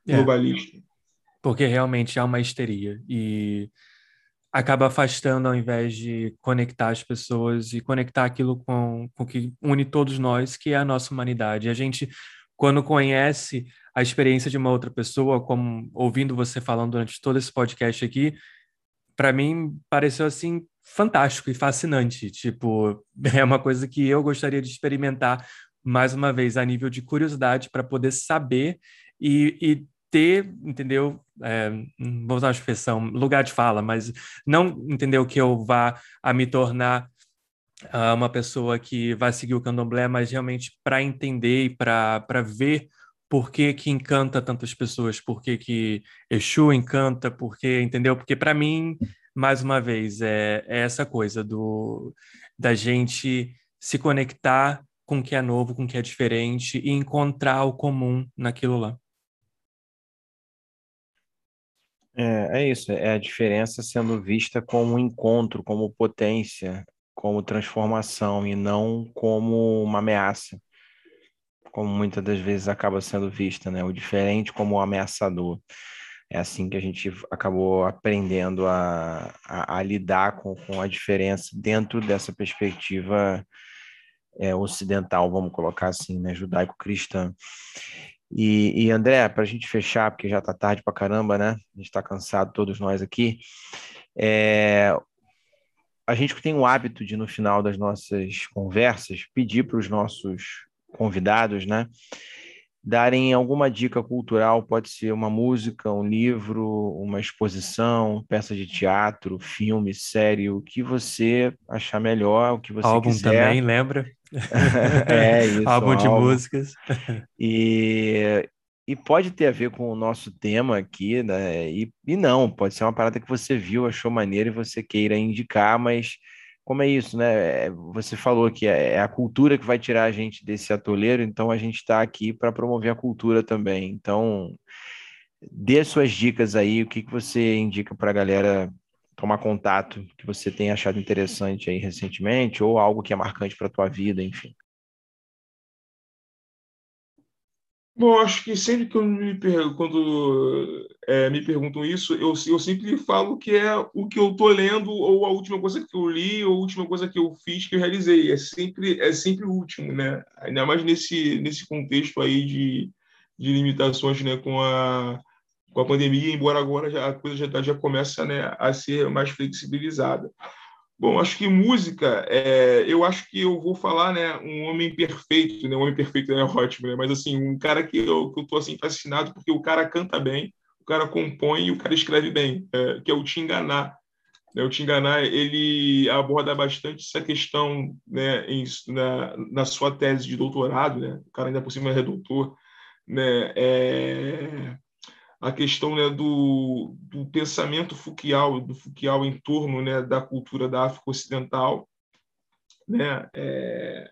É. globalista. É, porque realmente há uma histeria e acaba afastando ao invés de conectar as pessoas e conectar aquilo com o que une todos nós, que é a nossa humanidade. A gente, quando conhece a experiência de uma outra pessoa, como ouvindo você falando durante todo esse podcast aqui, para mim pareceu assim fantástico e fascinante. Tipo, é uma coisa que eu gostaria de experimentar mais uma vez a nível de curiosidade para poder saber e, e ter, entendeu? É, vou usar uma expressão, lugar de fala, mas não entendeu que eu vá a me tornar uma pessoa que vai seguir o candomblé, mas realmente para entender e para ver por que, que encanta tantas pessoas, por que, que Exu encanta, porque, entendeu? Porque para mim, mais uma vez, é, é essa coisa do da gente se conectar com o que é novo, com o que é diferente e encontrar o comum naquilo lá. É, é isso, é a diferença sendo vista como um encontro, como potência, como transformação e não como uma ameaça, como muitas das vezes acaba sendo vista, né? O diferente como um ameaçador. É assim que a gente acabou aprendendo a, a, a lidar com, com a diferença dentro dessa perspectiva é, ocidental, vamos colocar assim, né? Judaico-cristã. E, e André, para a gente fechar, porque já está tarde para caramba, né? A gente está cansado, todos nós aqui. É, a gente tem o hábito de, no final das nossas conversas, pedir para os nossos convidados, né? darem alguma dica cultural, pode ser uma música, um livro, uma exposição, peça de teatro, filme, série, o que você achar melhor, o que você álbum quiser. também, lembra? é isso. álbum de álbum. músicas. E, e pode ter a ver com o nosso tema aqui, né? E, e não, pode ser uma parada que você viu, achou maneiro e você queira indicar, mas como é isso, né? É, você falou que é, é a cultura que vai tirar a gente desse atoleiro, então a gente está aqui para promover a cultura também. Então, dê suas dicas aí, o que, que você indica para a galera tomar contato, que você tenha achado interessante aí recentemente, ou algo que é marcante para a tua vida, enfim. Bom, acho que sempre que eu me quando é, me perguntam isso, eu, eu sempre falo que é o que eu estou lendo ou a última coisa que eu li ou a última coisa que eu fiz que eu realizei. É sempre é sempre o último, né? Ainda mais nesse nesse contexto aí de, de limitações, né, com a com a pandemia, embora agora já, a coisa já, já começa né, a ser mais flexibilizada. Bom, acho que música, é, eu acho que eu vou falar, né, um homem perfeito, né, um homem perfeito é ótimo, né, mas assim, um cara que eu, que eu tô assim fascinado porque o cara canta bem, o cara compõe e o cara escreve bem, é, que é o Tinganá. Né, o Tinganá, ele aborda bastante essa questão, né, em, na, na sua tese de doutorado, né, o cara ainda por cima é doutor, né, é, a questão né, do, do pensamento Foucault, do Foucault em torno né, da cultura da África Ocidental, né, é,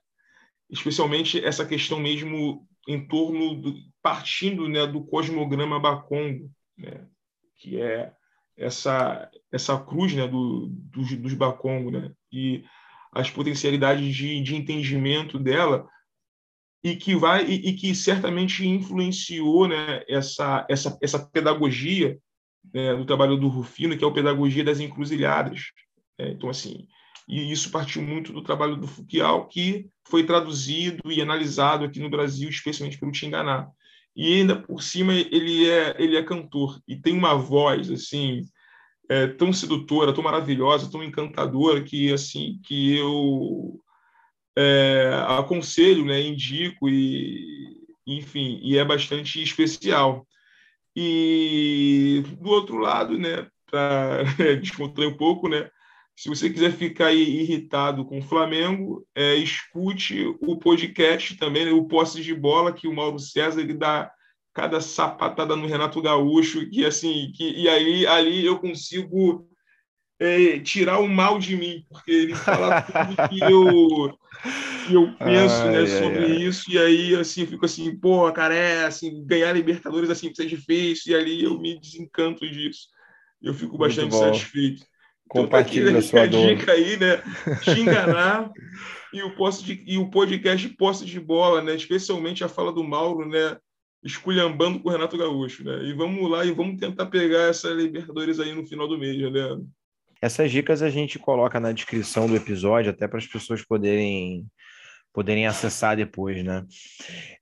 especialmente essa questão mesmo em torno do, partindo né, do cosmograma Bakongo, né, que é essa essa cruz né, do, dos, dos Bakongo, né, e as potencialidades de, de entendimento dela e que vai e, e, que certamente influenciou né, essa, essa, essa pedagogia né, do trabalho do Rufino, que é a pedagogia das encruzilhadas. É, então, assim, e isso partiu muito do trabalho do Foucault, que foi traduzido e analisado aqui no Brasil, especialmente pelo Tinganá. E ainda por cima ele é ele é cantor e tem uma voz assim é, tão sedutora, tão maravilhosa, tão encantadora que assim que eu é, aconselho, né, indico e enfim, e é bastante especial. E do outro lado, né, para descontrair um pouco, né, se você quiser ficar irritado com o Flamengo, é, escute o podcast também, né, o Posse de Bola, que o Mauro César ele dá cada sapatada no Renato Gaúcho, que assim, que, e aí ali eu consigo é, tirar o mal de mim, porque ele fala tudo que eu, que eu penso ai, né, sobre ai, isso, e aí assim, eu fico assim, pô, cara, é assim, ganhar Libertadores assim precisa de difícil, e ali eu me desencanto disso. Eu fico bastante satisfeito. Compartilha então, tá aqui, né, a dica aí, né? Te enganar e o, posse de, e o podcast Posse de Bola, né? Especialmente a fala do Mauro, né? Esculhambando com o Renato Gaúcho, né? E vamos lá e vamos tentar pegar essa Libertadores aí no final do mês, né? Essas dicas a gente coloca na descrição do episódio, até para as pessoas poderem poderem acessar depois, né?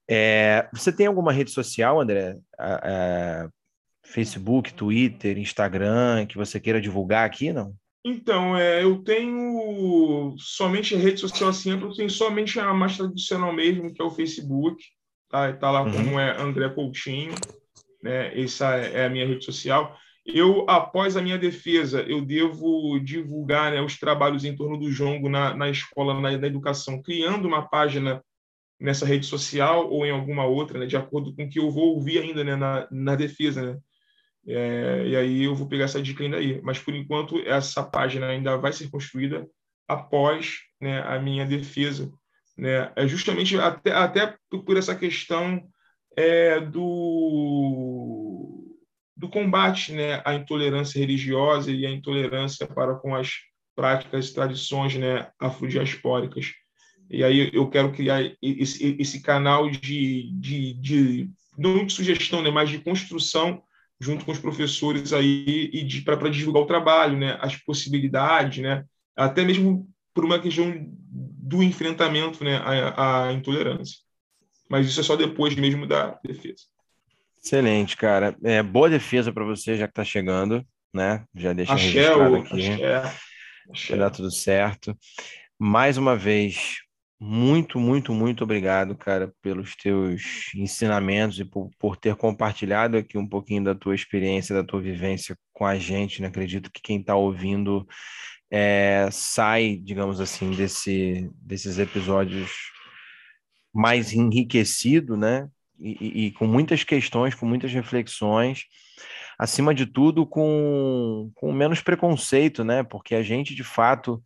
É, você tem alguma rede social, André? Facebook, Twitter, Instagram, que você queira divulgar aqui, não? Então, é, eu tenho somente rede social assim, eu tenho somente a mais tradicional mesmo, que é o Facebook. Tá, tá lá uhum. como é André Coutinho, né? Essa é a minha rede social. Eu, após a minha defesa, eu devo divulgar né, os trabalhos em torno do jongo na, na escola, na, na, educação, criando uma página nessa rede social ou em alguma outra, né, de acordo com o que eu vou ouvir ainda né, na, na defesa. Né? É, e aí eu vou pegar essa dica ainda aí. Mas, por enquanto, essa página ainda vai ser construída após né, a minha defesa né? É justamente até, até por essa questão é, do, do combate né, à intolerância religiosa e à intolerância para com as práticas e tradições né, afrodiaspóricas. E aí eu quero criar esse, esse canal de, de, de, não de sugestão, né, mas de construção junto com os professores aí e para divulgar o trabalho, né, as possibilidades, né, até mesmo por uma questão do enfrentamento né, à, à intolerância. Mas isso é só depois mesmo da defesa. Excelente, cara. É, boa defesa para você, já que está chegando, né? Já deixa axé, registrado aqui. Axé, axé. Vai dar tudo certo. Mais uma vez, muito, muito, muito obrigado, cara, pelos teus ensinamentos e por, por ter compartilhado aqui um pouquinho da tua experiência, da tua vivência com a gente. Né? Acredito que quem está ouvindo é, sai, digamos assim, desse, desses episódios mais enriquecido, né? E, e, com muitas questões, com muitas reflexões, acima de tudo com, com menos preconceito, né? Porque a gente, de fato,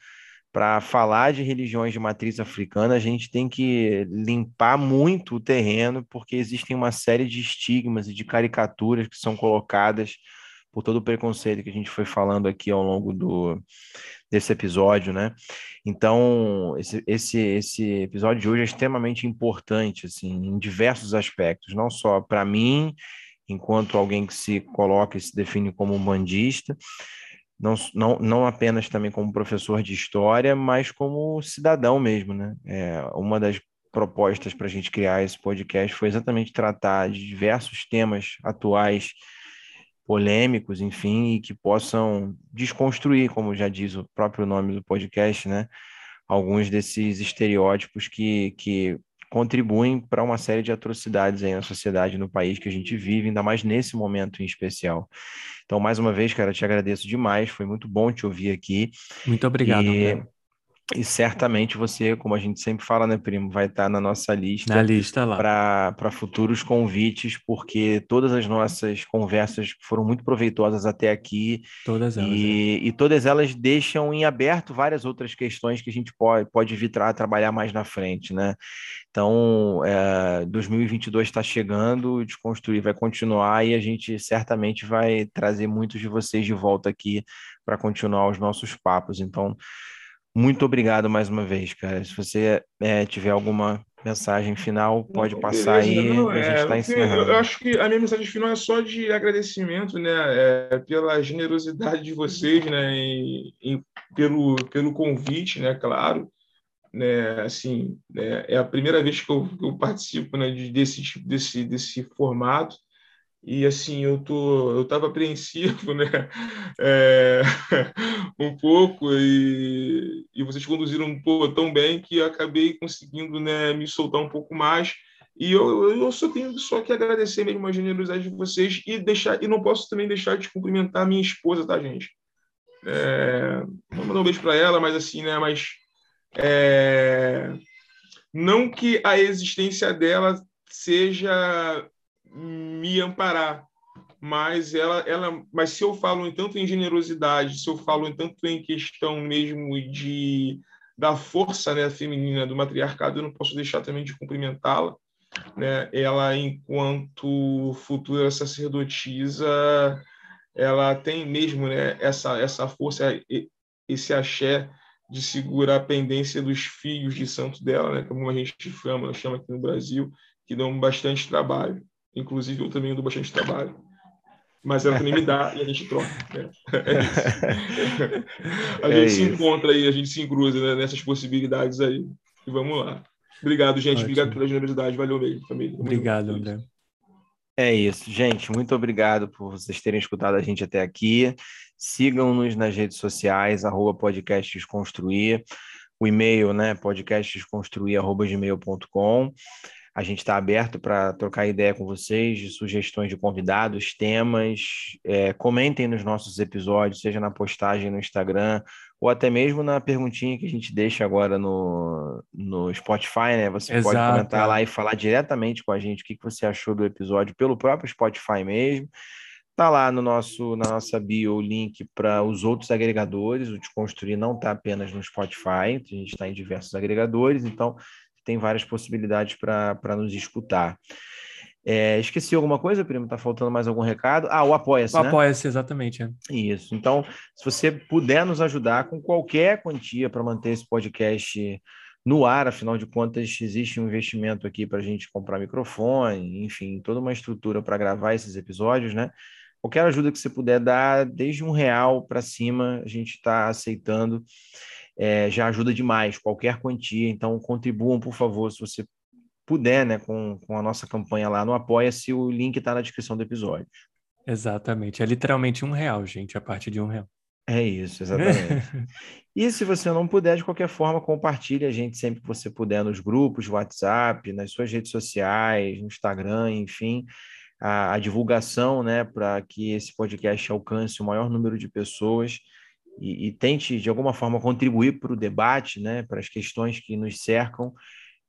para falar de religiões de matriz africana, a gente tem que limpar muito o terreno, porque existem uma série de estigmas e de caricaturas que são colocadas por todo o preconceito que a gente foi falando aqui ao longo do, desse episódio, né? Então, esse, esse, esse episódio de hoje é extremamente importante, assim, em diversos aspectos, não só para mim, enquanto alguém que se coloca e se define como um bandista, não, não, não apenas também como professor de história, mas como cidadão mesmo, né? É, uma das propostas para a gente criar esse podcast foi exatamente tratar de diversos temas atuais polêmicos, enfim, e que possam desconstruir, como já diz o próprio nome do podcast, né? Alguns desses estereótipos que, que contribuem para uma série de atrocidades aí na sociedade, no país que a gente vive, ainda mais nesse momento em especial. Então, mais uma vez, cara, te agradeço demais, foi muito bom te ouvir aqui. Muito obrigado, e... E certamente você, como a gente sempre fala, né, primo, vai estar na nossa lista. Na lista lá. Para futuros convites, porque todas as nossas conversas foram muito proveitosas até aqui. Todas elas. E, é. e todas elas deixam em aberto várias outras questões que a gente pode, pode vir tra trabalhar mais na frente, né? Então, é, 2022 está chegando, Desconstruir vai continuar e a gente certamente vai trazer muitos de vocês de volta aqui para continuar os nossos papos. Então, muito obrigado mais uma vez, cara. Se você é, tiver alguma mensagem final, pode passar Beleza, aí. Não, a gente está é, encerrando. Eu acho que a minha mensagem final é só de agradecimento, né, é, pela generosidade de vocês, né, e, e, pelo pelo convite, né, claro, né, assim, né, é a primeira vez que eu, que eu participo, né, de, desse desse desse formato. E assim, eu tô, eu estava apreensivo, né? É, um pouco, e, e vocês conduziram pô, tão bem que acabei conseguindo né, me soltar um pouco mais. E eu, eu só tenho só que agradecer mesmo a generosidade de vocês e deixar e não posso também deixar de cumprimentar minha esposa, tá, gente? É, vou mandar um beijo para ela, mas assim, né? Mas é, não que a existência dela seja me amparar. Mas ela, ela, mas se eu falo tanto em generosidade, se eu falo tanto em questão mesmo de da força né, feminina do matriarcado, eu não posso deixar também de cumprimentá-la. Né? Ela, enquanto futura sacerdotisa, ela tem mesmo né, essa, essa força, esse axé de segurar a pendência dos filhos de santo dela, né, como a gente chama, chama aqui no Brasil, que dão bastante trabalho. Inclusive, eu também dou bastante trabalho. Mas ela também me dá e a gente troca. Né? É a é gente se encontra aí, a gente se cruza né, nessas possibilidades aí. E vamos lá. Obrigado, gente. Ótimo. Obrigado pela generosidade. Valeu mesmo, família. Obrigado, André. É isso, gente. Muito obrigado por vocês terem escutado a gente até aqui. Sigam-nos nas redes sociais, arroba podcast Desconstruir. O e-mail, né, podcastdesconstruir.gmail.com. A gente está aberto para trocar ideia com vocês, de sugestões de convidados, temas. É, comentem nos nossos episódios, seja na postagem no Instagram, ou até mesmo na perguntinha que a gente deixa agora no, no Spotify, né? Você Exato, pode comentar é. lá e falar diretamente com a gente o que, que você achou do episódio pelo próprio Spotify mesmo. Tá lá no nosso, na nossa bio o link para os outros agregadores. O Desconstruir não está apenas no Spotify, a gente está em diversos agregadores, então tem várias possibilidades para nos escutar. É, esqueci alguma coisa, primo? Tá faltando mais algum recado? Ah, o Apoia-se, né? Apoia-se, exatamente. É. Isso. Então, se você puder nos ajudar com qualquer quantia para manter esse podcast no ar, afinal de contas, existe um investimento aqui para a gente comprar microfone, enfim, toda uma estrutura para gravar esses episódios, né? Qualquer ajuda que você puder dar, desde um real para cima, a gente está aceitando. É, já ajuda demais, qualquer quantia. Então, contribuam, por favor, se você puder, né, com, com a nossa campanha lá no Apoia-se, o link está na descrição do episódio. Exatamente, é literalmente um real, gente, a partir de um real. É isso, exatamente. e se você não puder, de qualquer forma, compartilhe a gente sempre que você puder nos grupos, WhatsApp, nas suas redes sociais, no Instagram, enfim, a, a divulgação, né, para que esse podcast alcance o maior número de pessoas e, e tente, de alguma forma, contribuir para o debate, né, para as questões que nos cercam.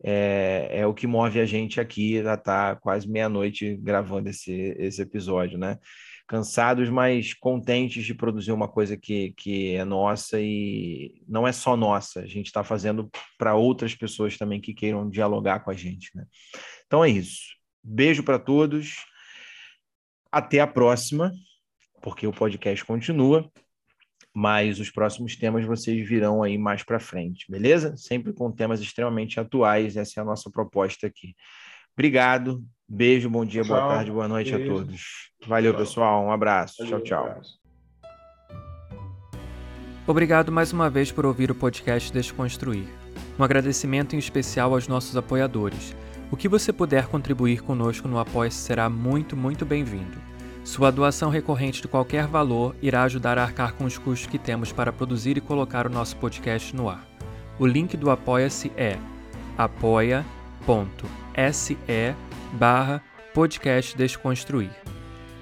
É, é, o que move a gente aqui, já está quase meia-noite gravando esse, esse episódio, né? cansados, mas contentes de produzir uma coisa que, que é nossa e não é só nossa, a gente está fazendo para outras pessoas também que queiram dialogar com a gente. Né? Então é isso. Beijo para todos. Até a próxima, porque o podcast continua, mas os próximos temas vocês virão aí mais para frente, beleza? Sempre com temas extremamente atuais, essa é a nossa proposta aqui. Obrigado, Beijo, bom dia, boa tarde, boa noite Beijo. a todos. Valeu, tchau. pessoal. Um abraço. Valeu, tchau, tchau. Obrigado mais uma vez por ouvir o podcast Desconstruir. Um agradecimento em especial aos nossos apoiadores. O que você puder contribuir conosco no apoia será muito, muito bem-vindo. Sua doação recorrente de qualquer valor irá ajudar a arcar com os custos que temos para produzir e colocar o nosso podcast no ar. O link do Apoia-se é apoia.se barra podcast Desconstruir.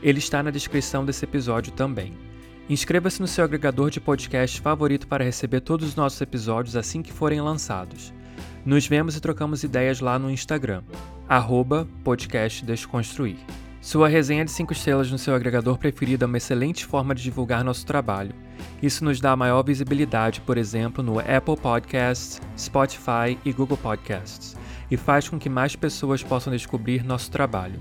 Ele está na descrição desse episódio também. Inscreva-se no seu agregador de podcast favorito para receber todos os nossos episódios assim que forem lançados. Nos vemos e trocamos ideias lá no Instagram, arroba podcast Desconstruir. Sua resenha de 5 estrelas no seu agregador preferido é uma excelente forma de divulgar nosso trabalho. Isso nos dá maior visibilidade, por exemplo, no Apple Podcasts, Spotify e Google Podcasts e faz com que mais pessoas possam descobrir nosso trabalho.